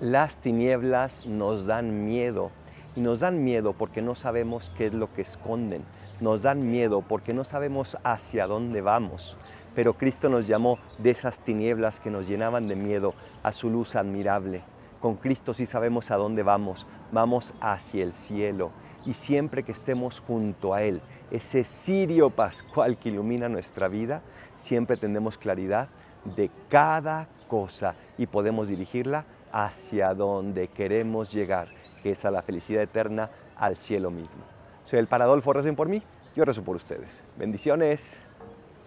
Las tinieblas nos dan miedo y nos dan miedo porque no sabemos qué es lo que esconden. Nos dan miedo porque no sabemos hacia dónde vamos. Pero Cristo nos llamó de esas tinieblas que nos llenaban de miedo a su luz admirable. Con Cristo sí sabemos a dónde vamos. Vamos hacia el cielo. Y siempre que estemos junto a Él, ese cirio pascual que ilumina nuestra vida, siempre tendremos claridad de cada cosa y podemos dirigirla hacia donde queremos llegar, que es a la felicidad eterna, al cielo mismo. Soy el Paradolfo, recen por mí, yo rezo por ustedes. Bendiciones.